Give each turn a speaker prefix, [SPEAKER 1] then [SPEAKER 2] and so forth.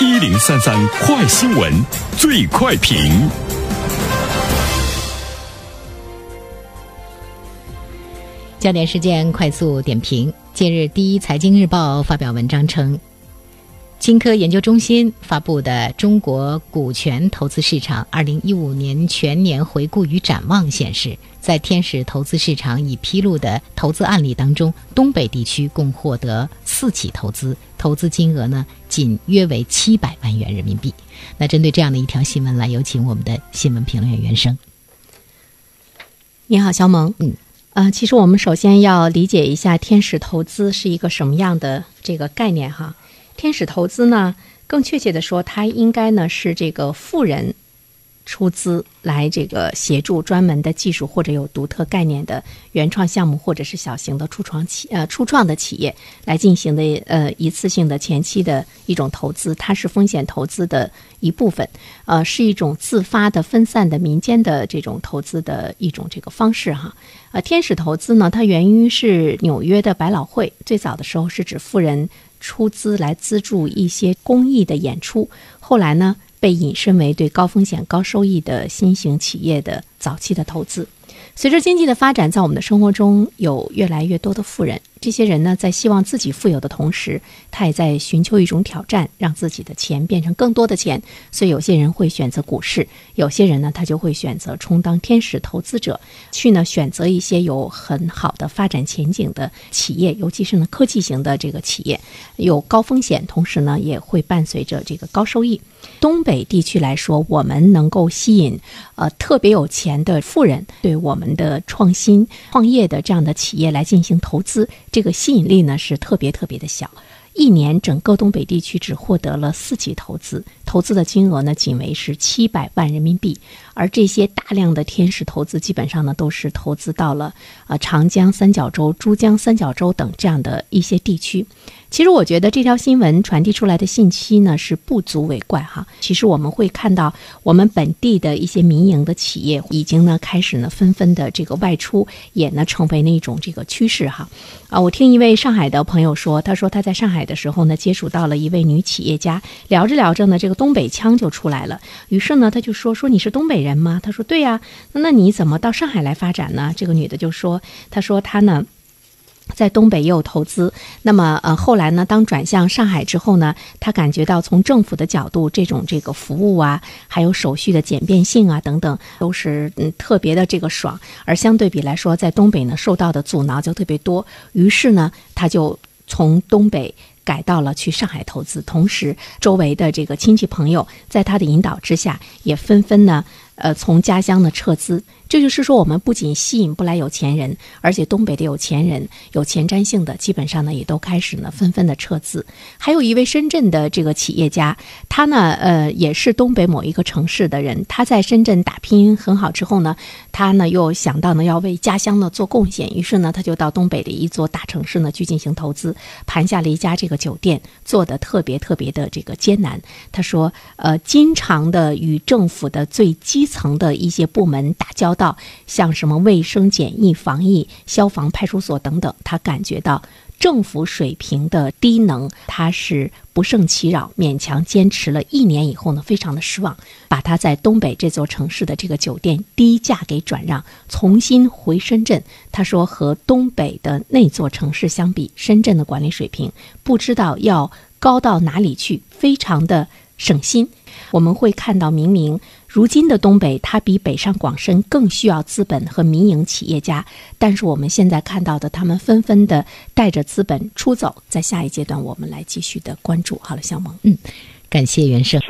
[SPEAKER 1] 一零三三快新闻，最快评。
[SPEAKER 2] 焦点事件快速点评。近日，第一财经日报发表文章称，金科研究中心发布的《中国股权投资市场二零一五年全年回顾与展望》显示，在天使投资市场已披露的投资案例当中，东北地区共获得四起投资，投资金额呢仅约为七百万元人民币。那针对这样的一条新闻，来有请我们的新闻评论员袁生。
[SPEAKER 3] 你好，肖萌。
[SPEAKER 2] 嗯。
[SPEAKER 3] 呃，其实我们首先要理解一下天使投资是一个什么样的这个概念哈。天使投资呢，更确切的说，它应该呢是这个富人。出资来这个协助专门的技术或者有独特概念的原创项目，或者是小型的初创企呃初创的企业来进行的呃一次性的前期的一种投资，它是风险投资的一部分，呃是一种自发的分散的民间的这种投资的一种这个方式哈。呃，天使投资呢，它源于是纽约的百老汇，最早的时候是指富人出资来资助一些公益的演出，后来呢。被引申为对高风险高收益的新型企业的早期的投资。随着经济的发展，在我们的生活中有越来越多的富人。这些人呢，在希望自己富有的同时，他也在寻求一种挑战，让自己的钱变成更多的钱。所以，有些人会选择股市，有些人呢，他就会选择充当天使投资者，去呢选择一些有很好的发展前景的企业，尤其是呢科技型的这个企业，有高风险，同时呢也会伴随着这个高收益。东北地区来说，我们能够吸引呃特别有钱的富人对我们的创新创业的这样的企业来进行投资。这个吸引力呢是特别特别的小，一年整个东北地区只获得了四起投资，投资的金额呢仅为是七百万人民币，而这些大量的天使投资基本上呢都是投资到了啊长江三角洲、珠江三角洲等这样的一些地区。其实我觉得这条新闻传递出来的信息呢是不足为怪哈。其实我们会看到，我们本地的一些民营的企业已经呢开始呢纷纷的这个外出，也呢成为那种这个趋势哈。啊，我听一位上海的朋友说，他说他在上海的时候呢接触到了一位女企业家，聊着聊着呢这个东北腔就出来了。于是呢他就说说你是东北人吗？他说对呀。那你怎么到上海来发展呢？这个女的就说，她说她呢。在东北也有投资，那么呃后来呢，当转向上海之后呢，他感觉到从政府的角度，这种这个服务啊，还有手续的简便性啊等等，都是嗯特别的这个爽。而相对比来说，在东北呢，受到的阻挠就特别多。于是呢，他就从东北改到了去上海投资，同时周围的这个亲戚朋友在他的引导之下，也纷纷呢。呃，从家乡呢撤资，这就是说，我们不仅吸引不来有钱人，而且东北的有钱人、有前瞻性的，基本上呢，也都开始呢，纷纷的撤资。还有一位深圳的这个企业家，他呢，呃，也是东北某一个城市的人，他在深圳打拼很好之后呢，他呢又想到呢要为家乡呢做贡献，于是呢，他就到东北的一座大城市呢去进行投资，盘下了一家这个酒店，做的特别特别的这个艰难。他说，呃，经常的与政府的最基层的一些部门打交道，到像什么卫生检疫、防疫、消防、派出所等等，他感觉到政府水平的低能，他是不胜其扰，勉强坚持了一年以后呢，非常的失望，把他在东北这座城市的这个酒店低价给转让，重新回深圳。他说，和东北的那座城市相比，深圳的管理水平不知道要高到哪里去，非常的省心。我们会看到，明明。如今的东北，它比北上广深更需要资本和民营企业家，但是我们现在看到的，他们纷纷的带着资本出走。在下一阶段，我们来继续的关注。好了，小萌，
[SPEAKER 2] 嗯，感谢袁胜。